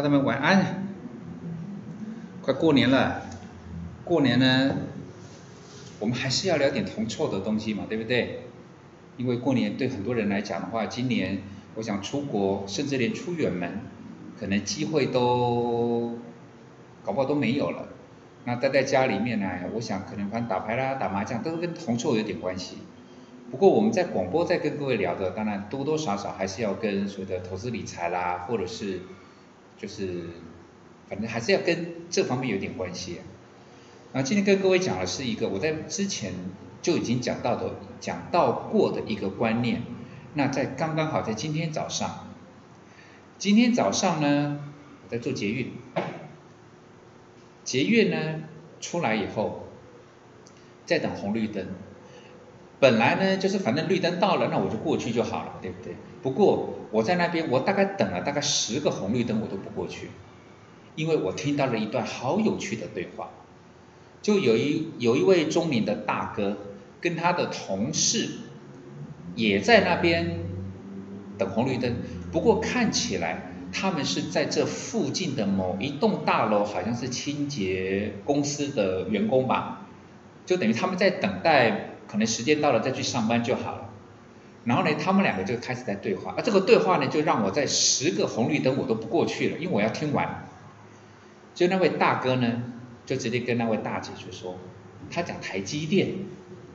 哦，大家们晚安。快过年了，过年呢，我们还是要聊点铜臭的东西嘛，对不对？因为过年对很多人来讲的话，今年我想出国，甚至连出远门，可能机会都搞不好都没有了。那待在家里面呢，我想可能反正打牌啦、打麻将都跟铜臭有点关系。不过我们在广播在跟各位聊的，当然多多少少还是要跟所谓的投资理财啦，或者是就是反正还是要跟这方面有点关系。那今天跟各位讲的是一个我在之前就已经讲到的、讲到过的一个观念。那在刚刚好在今天早上，今天早上呢，我在做捷运，捷运呢出来以后，在等红绿灯。本来呢，就是反正绿灯到了，那我就过去就好了，对不对？不过我在那边，我大概等了大概十个红绿灯，我都不过去，因为我听到了一段好有趣的对话，就有一有一位中年的大哥跟他的同事也在那边等红绿灯，不过看起来他们是在这附近的某一栋大楼，好像是清洁公司的员工吧，就等于他们在等待。可能时间到了再去上班就好了，然后呢，他们两个就开始在对话，而这个对话呢，就让我在十个红绿灯我都不过去了，因为我要听完。就那位大哥呢，就直接跟那位大姐就说，他讲台积电，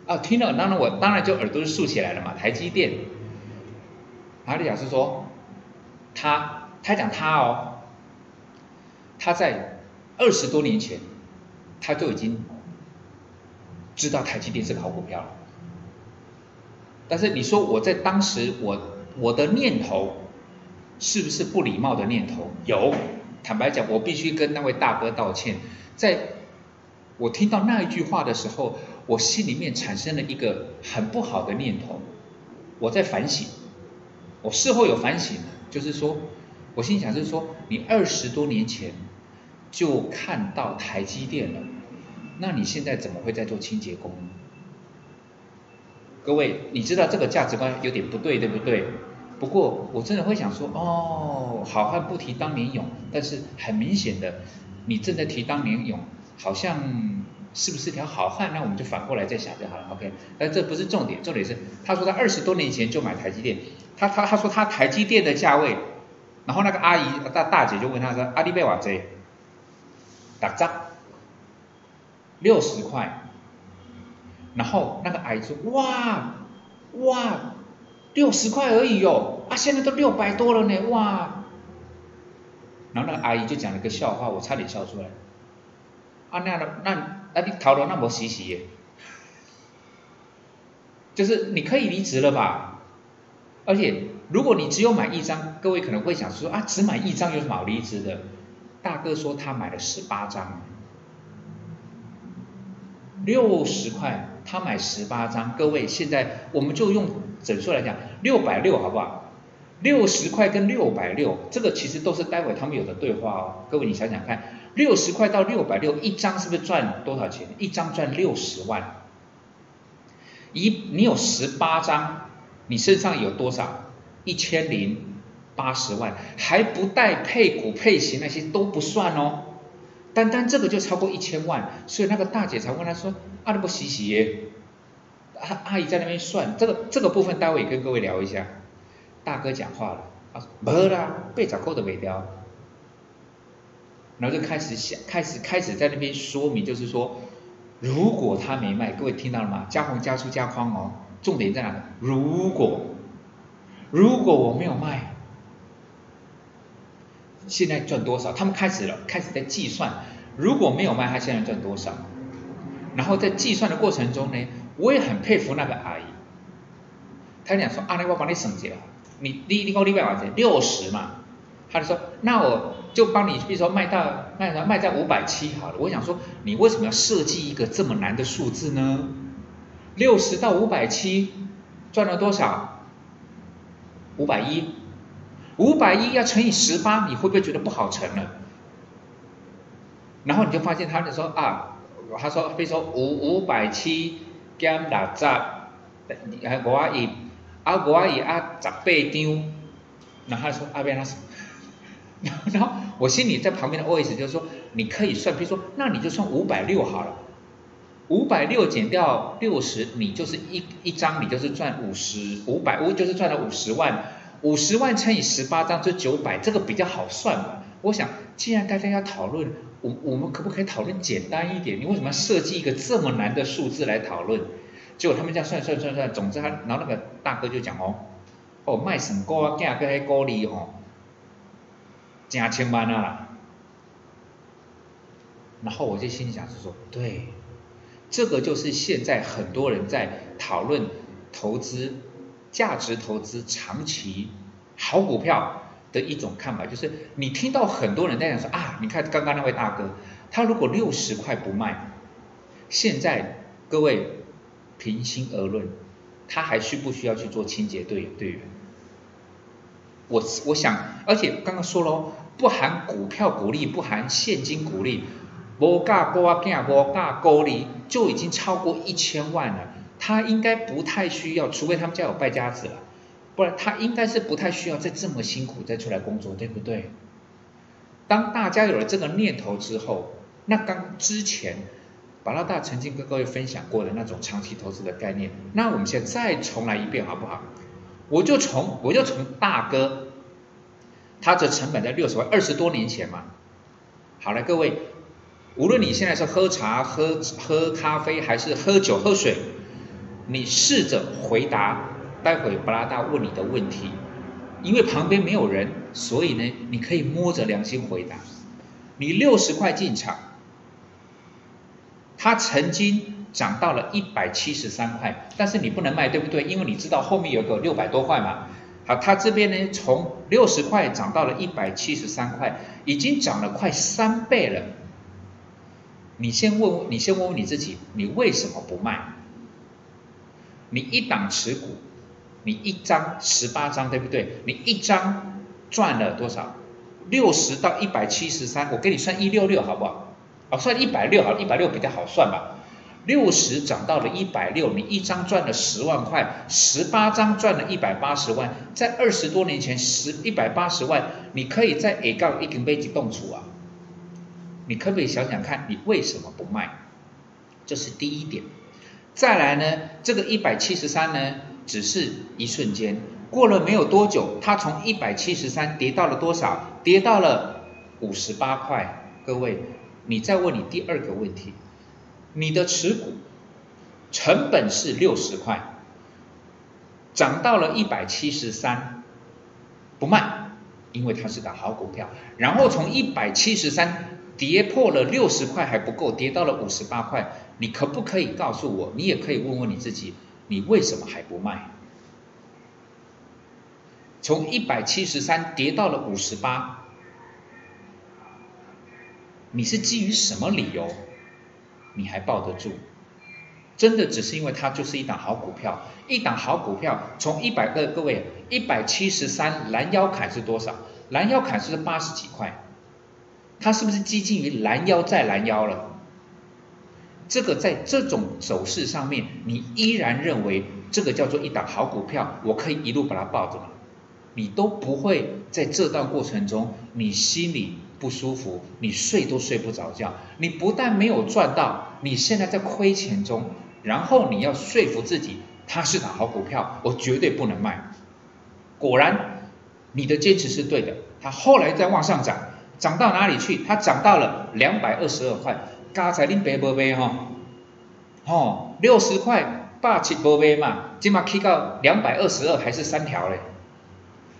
哦，听了，当然我当然就耳朵竖起来了嘛，台积电。阿丽老师说，他他讲他哦，他在二十多年前他就已经。知道台积电是个好股票，但是你说我在当时我我的念头是不是不礼貌的念头？有，坦白讲，我必须跟那位大哥道歉。在我听到那一句话的时候，我心里面产生了一个很不好的念头。我在反省，我事后有反省，就是说，我心想就是说，你二十多年前就看到台积电了。那你现在怎么会在做清洁工？各位，你知道这个价值观有点不对，对不对？不过我真的会想说，哦，好汉不提当年勇，但是很明显的，你正在提当年勇，好像是不是条好汉？那我们就反过来再想就好了，OK？但这不是重点，重点是他说他二十多年前就买台积电，他他他说他台积电的价位，然后那个阿姨大大姐就问他说，阿里贝瓦这打仗。六十块，然后那个阿姨说：“哇哇，六十块而已哦，啊，现在都六百多了呢，哇！”然后那个阿姨就讲了个笑话，我差点笑出来。啊，那那那你逃了那么稀奇耶？就是你可以离职了吧？而且如果你只有买一张，各位可能会想说啊，只买一张有什么好离职的？大哥说他买了十八张。六十块，他买十八张。各位，现在我们就用整数来讲，六百六好不好？六十块跟六百六，这个其实都是待会他们有的对话哦。各位，你想想看，六十块到六百六，一张是不是赚多少钱？一张赚六十万。一，你有十八张，你身上有多少？一千零八十万，还不带配股配息那些都不算哦。单单这个就超过一千万，所以那个大姐才问他说：“阿你不洗洗耶？”阿阿姨在那边算这个这个部分，待会也跟各位聊一下。大哥讲话了，啊，没啦，被找够的尾雕。然后就开始想，开始开始在那边说明，就是说，如果他没卖，各位听到了吗？加红加粗加框哦，重点在哪？如果如果我没有卖。现在赚多少？他们开始了，开始在计算，如果没有卖，他现在赚多少？然后在计算的过程中呢，我也很佩服那个阿姨。他讲说：“阿姨，我帮你省钱，你你你给我六百块钱，六十嘛。”他就说：“那我就帮你，比如说卖到卖到卖在五百七好了。”我想说，你为什么要设计一个这么难的数字呢？六十到五百七赚了多少？五百一。五百一要乘以十八，你会不会觉得不好乘了？然后你就发现他就说啊，他说比如说五五百七减六十，啊五一，啊五一啊十八张，然后他说阿边他说，然后我心里在旁边的 OS 就是说，你可以算，比如说，那你就算五百六好了，五百六减掉六十，你就是一一张，你就是赚五十五百，五就是赚了五十万，五十万乘以十八张就九百，这个比较好算嘛。我想，既然大家要讨论，我我们可不可以讨论简单一点？你为什么要设计一个这么难的数字来讨论？结果他们这样算算算算，总之他，然后那个大哥就讲哦，哦卖什么股啊，价格迄股利吼，加千万啊。然后我就心想是说，对，这个就是现在很多人在讨论投资、价值投资、长期好股票。的一种看法就是，你听到很多人在讲说啊，你看刚刚那位大哥，他如果六十块不卖，现在各位平心而论，他还需不需要去做清洁队队员？我我想，而且刚刚说了，不含股票股利，不含现金股利，无价高啊，价无价高利，就已经超过一千万了。他应该不太需要，除非他们家有败家子了。不然他应该是不太需要再这么辛苦再出来工作，对不对？当大家有了这个念头之后，那刚之前巴拉大曾经跟各位分享过的那种长期投资的概念，那我们现在再重来一遍好不好？我就从我就从大哥，他的成本在六十万，二十多年前嘛。好了，各位，无论你现在是喝茶、喝喝咖啡还是喝酒、喝水，你试着回答。待会布拉达问你的问题，因为旁边没有人，所以呢，你可以摸着良心回答。你六十块进场，它曾经涨到了一百七十三块，但是你不能卖，对不对？因为你知道后面有个六百多块嘛。好，它这边呢，从六十块涨到了一百七十三块，已经涨了快三倍了。你先问，你先问问你自己，你为什么不卖？你一档持股。你一张十八张，对不对？你一张赚了多少？六十到一百七十三，我给你算一六六，好不好？哦，算一百六，好，一百六比较好算吧。六十涨到了一百六，你一张赚了十万块，十八张赚了一百八十万。在二十多年前，十一百八十万，你可以在 A 杠一根杯子动出啊。你可不可以想想看，你为什么不卖？这是第一点。再来呢，这个一百七十三呢？只是一瞬间，过了没有多久，它从一百七十三跌到了多少？跌到了五十八块。各位，你再问你第二个问题，你的持股成本是六十块，涨到了一百七十三，不卖，因为它是个好股票。然后从一百七十三跌破了六十块还不够，跌到了五十八块。你可不可以告诉我？你也可以问问你自己。你为什么还不卖？从一百七十三跌到了五十八，你是基于什么理由？你还抱得住？真的只是因为它就是一档好股票，一档好股票从一百个各位一百七十三拦腰砍是多少？拦腰砍是八十几块，它是不是接近于拦腰再拦腰了？这个在这种走势上面，你依然认为这个叫做一档好股票，我可以一路把它抱着吗？你都不会在这段过程中，你心里不舒服，你睡都睡不着觉。你不但没有赚到，你现在在亏钱中，然后你要说服自己，它是档好股票，我绝对不能卖。果然，你的坚持是对的，它后来再往上涨，涨到哪里去？它涨到了两百二十二块。刚才恁爸无卖吼，吼六十块八七无卖嘛，今嘛起到两百二十二还是三条嘞，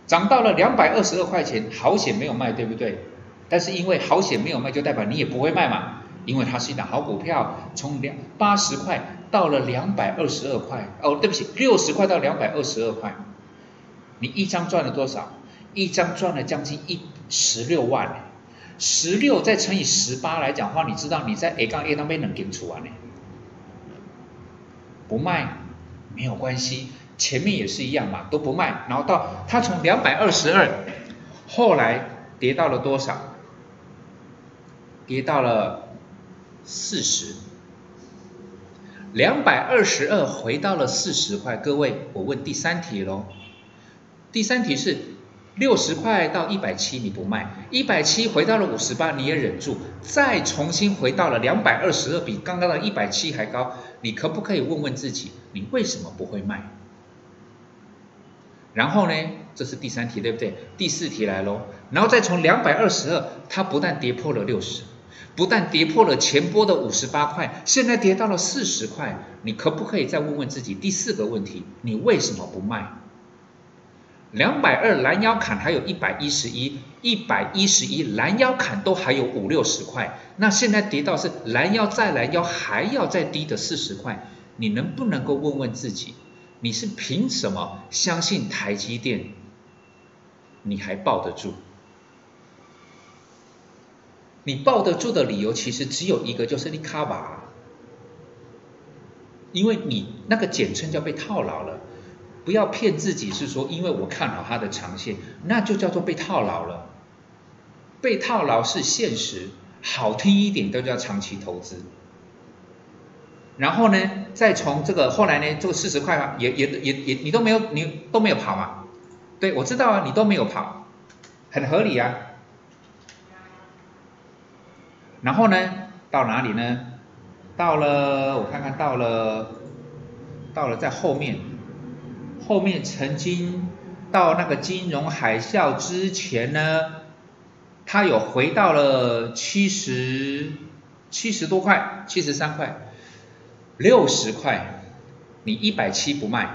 涨到了两百二十二块钱，好险没有卖，对不对？但是因为好险没有卖，就代表你也不会卖嘛，因为它是一档好股票，从两八十块到了两百二十二块，哦，对不起，六十块到两百二十二块，你一张赚了多少？一张赚了将近一十六万。十六再乘以十八来讲话，你知道你在 A 杠 A 那边能给出完呢？不卖没有关系，前面也是一样嘛，都不卖，然后到它从两百二十二，后来跌到了多少？跌到了四十，两百二十二回到了四十块。各位，我问第三题喽，第三题是六十块到一百七你不卖，一百七回到了五十八你也忍住，再重新回到了两百二十二，比刚刚的一百七还高，你可不可以问问自己，你为什么不会卖？然后呢，这是第三题对不对？第四题来喽，然后再从两百二十二，它不但跌破了六十，不但跌破了前波的五十八块，现在跌到了四十块，你可不可以再问问自己第四个问题，你为什么不卖？两百二拦腰砍还有一百一十一，一百一十一拦腰砍都还有五六十块，那现在跌到是拦腰再拦腰还要再低的四十块，你能不能够问问自己，你是凭什么相信台积电，你还抱得住？你抱得住的理由其实只有一个，就是你卡瓦，因为你那个简称叫被套牢了。不要骗自己，是说因为我看好它的长线，那就叫做被套牢了。被套牢是现实，好听一点都叫长期投资。然后呢，再从这个后来呢，这个四十块也也也也你都没有你都没有跑嘛？对，我知道啊，你都没有跑，很合理啊。然后呢，到哪里呢？到了，我看看到了，到了在后面。后面曾经到那个金融海啸之前呢，它有回到了七十七十多块，七十三块，六十块，你一百七不卖，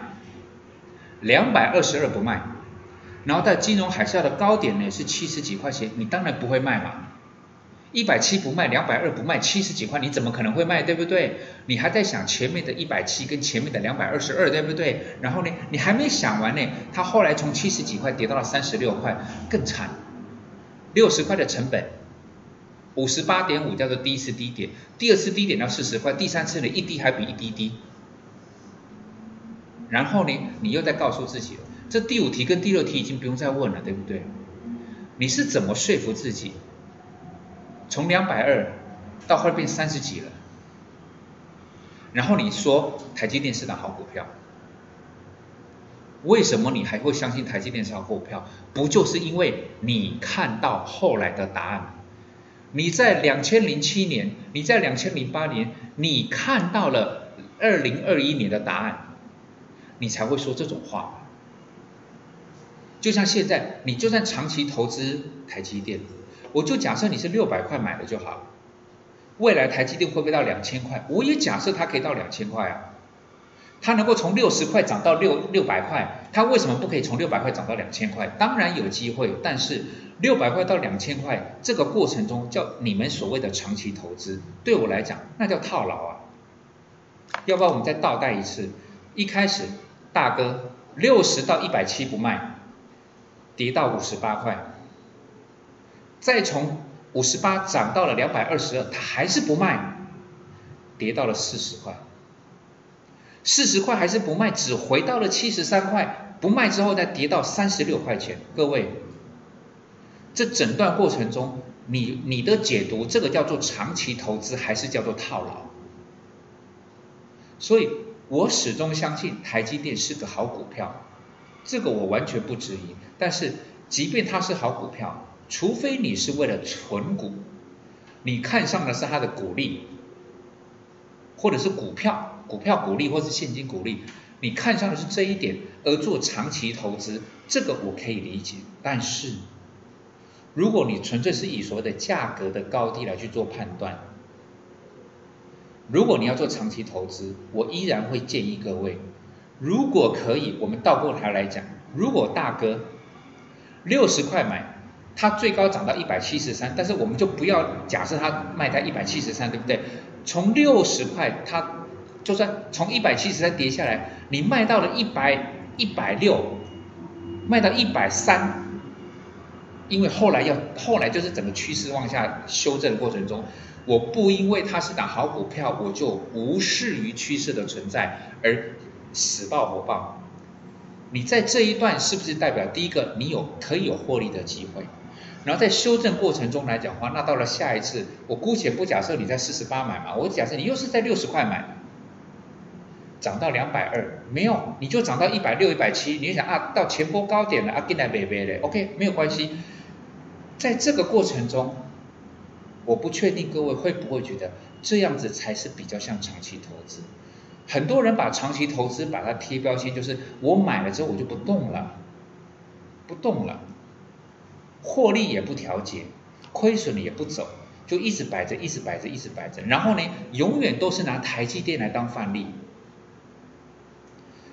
两百二十二不卖，然后在金融海啸的高点呢是七十几块钱，你当然不会卖嘛。一百七不卖，两百二不卖，七十几块你怎么可能会卖，对不对？你还在想前面的一百七跟前面的两百二十二，对不对？然后呢，你还没想完呢，它后来从七十几块跌到了三十六块，更惨，六十块的成本，五十八点五叫做第一次低点，第二次低点到四十块，第三次呢一低还比一低低。然后呢，你又在告诉自己，这第五题跟第六题已经不用再问了，对不对？你是怎么说服自己？从两百二到后来变三十几了，然后你说台积电是档好股票，为什么你还会相信台积电是好股票？不就是因为你看到后来的答案？你在两千零七年，你在两千零八年，你看到了二零二一年的答案，你才会说这种话。就像现在，你就算长期投资台积电。我就假设你是六百块买的就好了，未来台积电会不会到两千块？我也假设它可以到两千块啊，它能够从六十块涨到六六百块，它为什么不可以从六百块涨到两千块？当然有机会，但是六百块到两千块这个过程中，叫你们所谓的长期投资，对我来讲那叫套牢啊。要不然我们再倒带一次，一开始大哥六十到一百七不卖，跌到五十八块。再从五十八涨到了两百二十二，它还是不卖，跌到了四十块，四十块还是不卖，只回到了七十三块，不卖之后再跌到三十六块钱。各位，这整段过程中，你你的解读，这个叫做长期投资还是叫做套牢？所以我始终相信台积电是个好股票，这个我完全不质疑。但是，即便它是好股票，除非你是为了存股，你看上的是它的股利，或者是股票、股票股利或是现金股利，你看上的是这一点而做长期投资，这个我可以理解。但是，如果你纯粹是以所谓的价格的高低来去做判断，如果你要做长期投资，我依然会建议各位，如果可以，我们倒过来来讲，如果大哥六十块买。它最高涨到一百七十三，但是我们就不要假设它卖在一百七十三，对不对？从六十块，它就算从一百七十三跌下来，你卖到了一百一百六，卖到一百三，因为后来要后来就是整个趋势往下修正的过程中，我不因为它是打好股票，我就无视于趋势的存在而死抱活抱。你在这一段是不是代表第一个你有可以有获利的机会？然后在修正过程中来讲话，那到了下一次，我姑且不假设你在四十八买嘛，我假设你又是在六十块买，涨到两百二，没有，你就涨到一百六、一百七，你想啊，到前波高点了啊，进来买买嘞，OK，没有关系。在这个过程中，我不确定各位会不会觉得这样子才是比较像长期投资。很多人把长期投资把它贴标签，就是我买了之后我就不动了，不动了，获利也不调节，亏损也不走，就一直摆着，一直摆着，一直摆着，然后呢，永远都是拿台积电来当范例。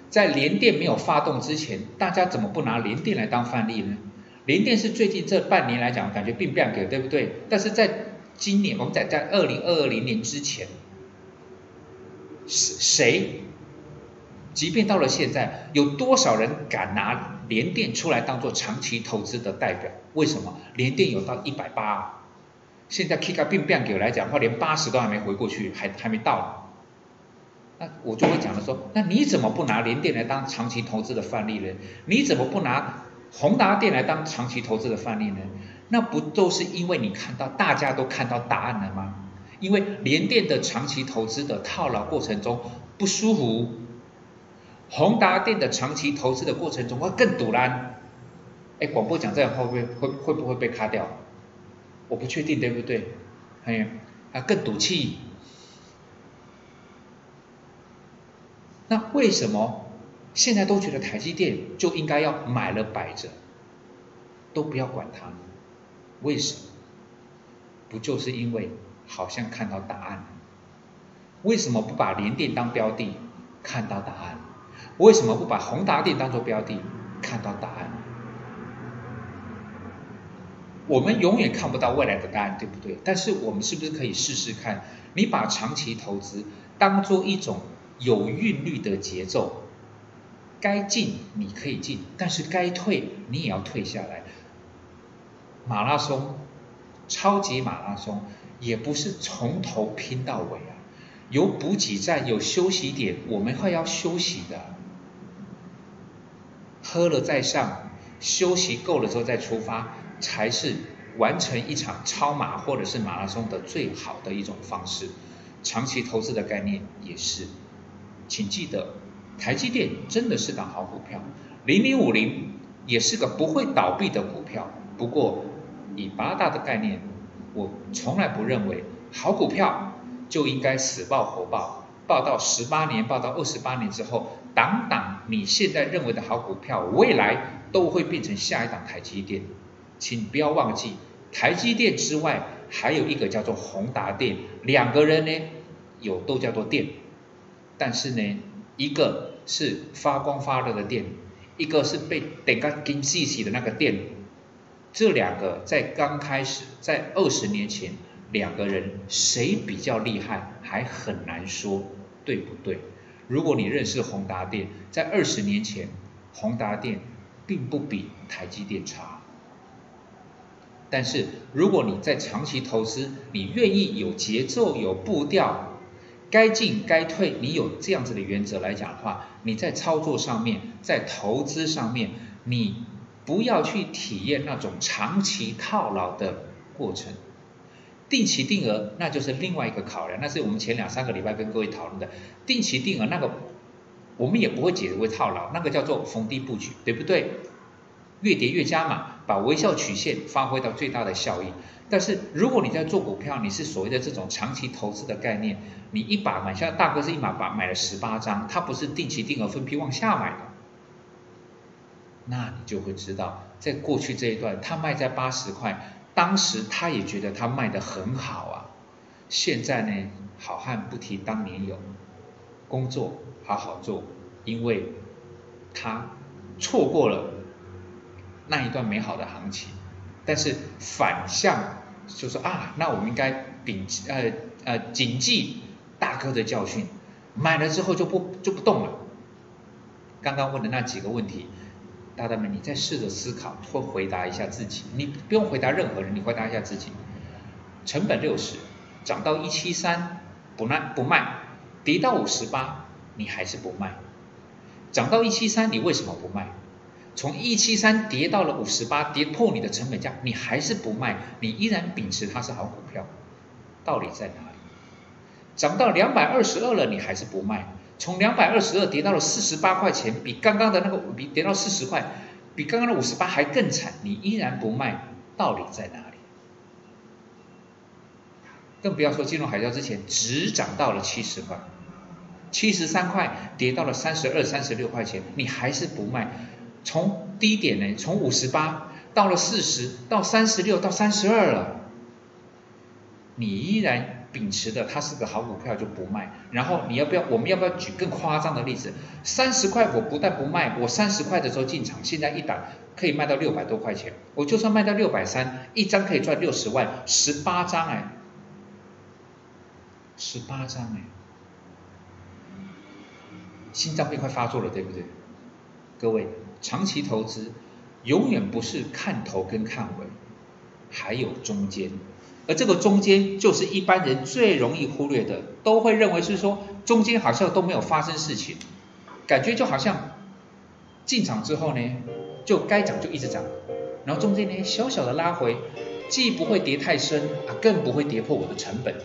在联电没有发动之前，大家怎么不拿联电来当范例呢？联电是最近这半年来讲，感觉并不给，对不对？但是在今年，我们在在二零二二零年之前，谁？即便到了现在，有多少人敢拿联电出来当做长期投资的代表？为什么？联电有到一百八，现在 K 卡并不给来讲的话，连八十都还没回过去，还还没到。那我就会讲了说，那你怎么不拿联电来当长期投资的范例呢？你怎么不拿宏达电来当长期投资的范例呢？那不都是因为你看到大家都看到答案了吗？因为联电的长期投资的套牢过程中不舒服，宏达电的长期投资的过程中会更堵烂。哎，广播讲这样会不会会会不会被卡掉？我不确定，对不对？哎，啊更赌气。那为什么现在都觉得台积电就应该要买了摆着，都不要管它呢？为什么？不就是因为好像看到答案？为什么不把联电当标的，看到答案？为什么不把宏达电当做标的，看到答案？我们永远看不到未来的答案，对不对？但是我们是不是可以试试看？你把长期投资当做一种。有韵律的节奏，该进你可以进，但是该退你也要退下来。马拉松，超级马拉松也不是从头拼到尾啊，有补给站，有休息点，我们会要休息的，喝了再上，休息够了之后再出发，才是完成一场超马或者是马拉松的最好的一种方式。长期投资的概念也是。请记得，台积电真的是档好股票，零零五零也是个不会倒闭的股票。不过，以八大的概念，我从来不认为好股票就应该死抱活抱，抱到十八年，抱到二十八年之后，档档你现在认为的好股票，未来都会变成下一档台积电。请不要忘记，台积电之外还有一个叫做宏达电，两个人呢有都叫做电。但是呢，一个是发光发热的电，一个是被等个金细细的那个电，这两个在刚开始，在二十年前，两个人谁比较厉害还很难说，对不对？如果你认识宏达电，在二十年前，宏达电并不比台积电差。但是如果你在长期投资，你愿意有节奏、有步调。该进该退，你有这样子的原则来讲的话，你在操作上面，在投资上面，你不要去体验那种长期套牢的过程。定期定额那就是另外一个考量，那是我们前两三个礼拜跟各位讨论的。定期定额那个，我们也不会解为套牢，那个叫做逢低布局，对不对？越跌越加码，把微笑曲线发挥到最大的效益。但是如果你在做股票，你是所谓的这种长期投资的概念，你一把买，像大哥是一把把买了十八张，他不是定期定额分批往下买的，那你就会知道，在过去这一段，他卖在八十块，当时他也觉得他卖的很好啊。现在呢，好汉不提当年勇，工作好好做，因为他错过了那一段美好的行情。但是反向就说啊，那我们应该摒呃呃谨记大哥的教训，买了之后就不就不动了。刚刚问的那几个问题，大大们你再试着思考或回答一下自己，你不用回答任何人，你回答一下自己。成本六十，涨到一七三不卖不卖，跌到五十八你还是不卖，涨到一七三你为什么不卖？从一七三跌到了五十八，跌破你的成本价，你还是不卖，你依然秉持它是好股票，道理在哪里？涨到两百二十二了，你还是不卖，从两百二十二跌到了四十八块钱，比刚刚的那个比跌到四十块，比刚刚的五十八还更惨，你依然不卖，道理在哪里？更不要说金融海啸之前只涨到了七十块，七十三块跌到了三十二、三十六块钱，你还是不卖。从低点呢，从五十八到了四十，到三十六，到三十二了，你依然秉持的它是个好股票就不卖。然后你要不要？我们要不要举更夸张的例子？三十块我不但不卖，我三十块的时候进场，现在一档可以卖到六百多块钱。我就算卖到六百三，一张可以赚六十万，十八张哎。十八张哎，心脏病快发作了，对不对？各位，长期投资永远不是看头跟看尾，还有中间，而这个中间就是一般人最容易忽略的，都会认为是说中间好像都没有发生事情，感觉就好像进场之后呢，就该涨就一直涨，然后中间呢小小的拉回，既不会跌太深啊，更不会跌破我的成本。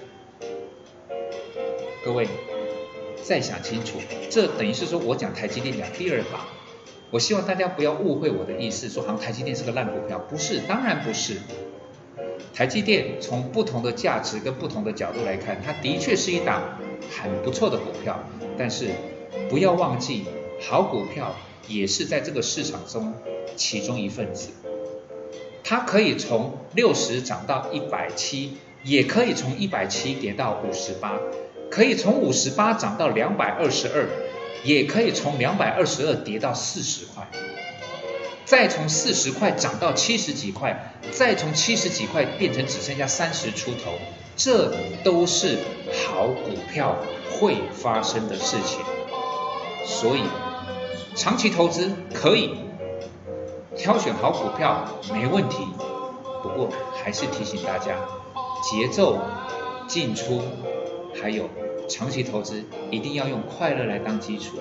各位，再想清楚，这等于是说我讲台积电讲第二把。我希望大家不要误会我的意思，说好像台积电是个烂股票，不是，当然不是。台积电从不同的价值跟不同的角度来看，它的确是一档很不错的股票。但是不要忘记，好股票也是在这个市场中其中一份子。它可以从六十涨到一百七，也可以从一百七跌到五十八。可以从五十八涨到两百二十二，也可以从两百二十二跌到四十块，再从四十块涨到七十几块，再从七十几块变成只剩下三十出头，这都是好股票会发生的事情。所以，长期投资可以挑选好股票没问题，不过还是提醒大家，节奏进出。还有长期投资一定要用快乐来当基础。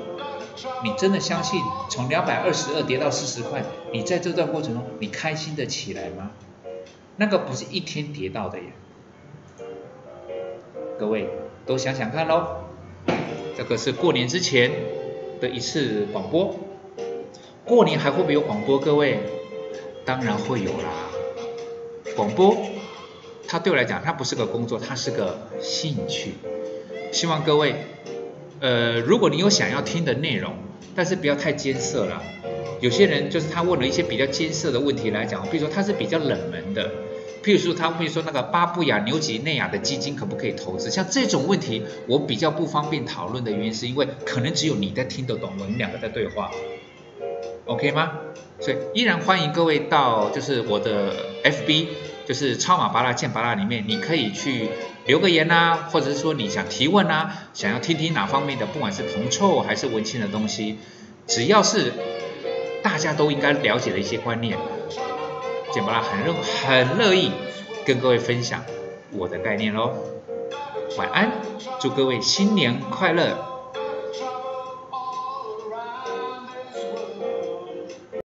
你真的相信从两百二十二跌到四十块，你在这段过程中你开心的起来吗？那个不是一天跌到的呀。各位都想想看喽。这个是过年之前的一次广播。过年还会不会有广播？各位，当然会有啦。广播。它对我来讲，它不是个工作，它是个兴趣。希望各位，呃，如果你有想要听的内容，但是不要太艰涩了。有些人就是他问了一些比较艰涩的问题来讲，比如说他是比较冷门的，譬如说他会说那个巴布亚纽几内亚的基金可不可以投资？像这种问题，我比较不方便讨论的原因，是因为可能只有你在听得懂，我们两个在对话，OK 吗？所以依然欢迎各位到就是我的 FB。就是超马巴拉见巴拉里面，你可以去留个言呐，或者是说你想提问呐，想要听听哪方面的，不管是铜臭还是文青的东西，只要是大家都应该了解的一些观念，简巴拉很乐很乐意跟各位分享我的概念喽。晚安，祝各位新年快乐。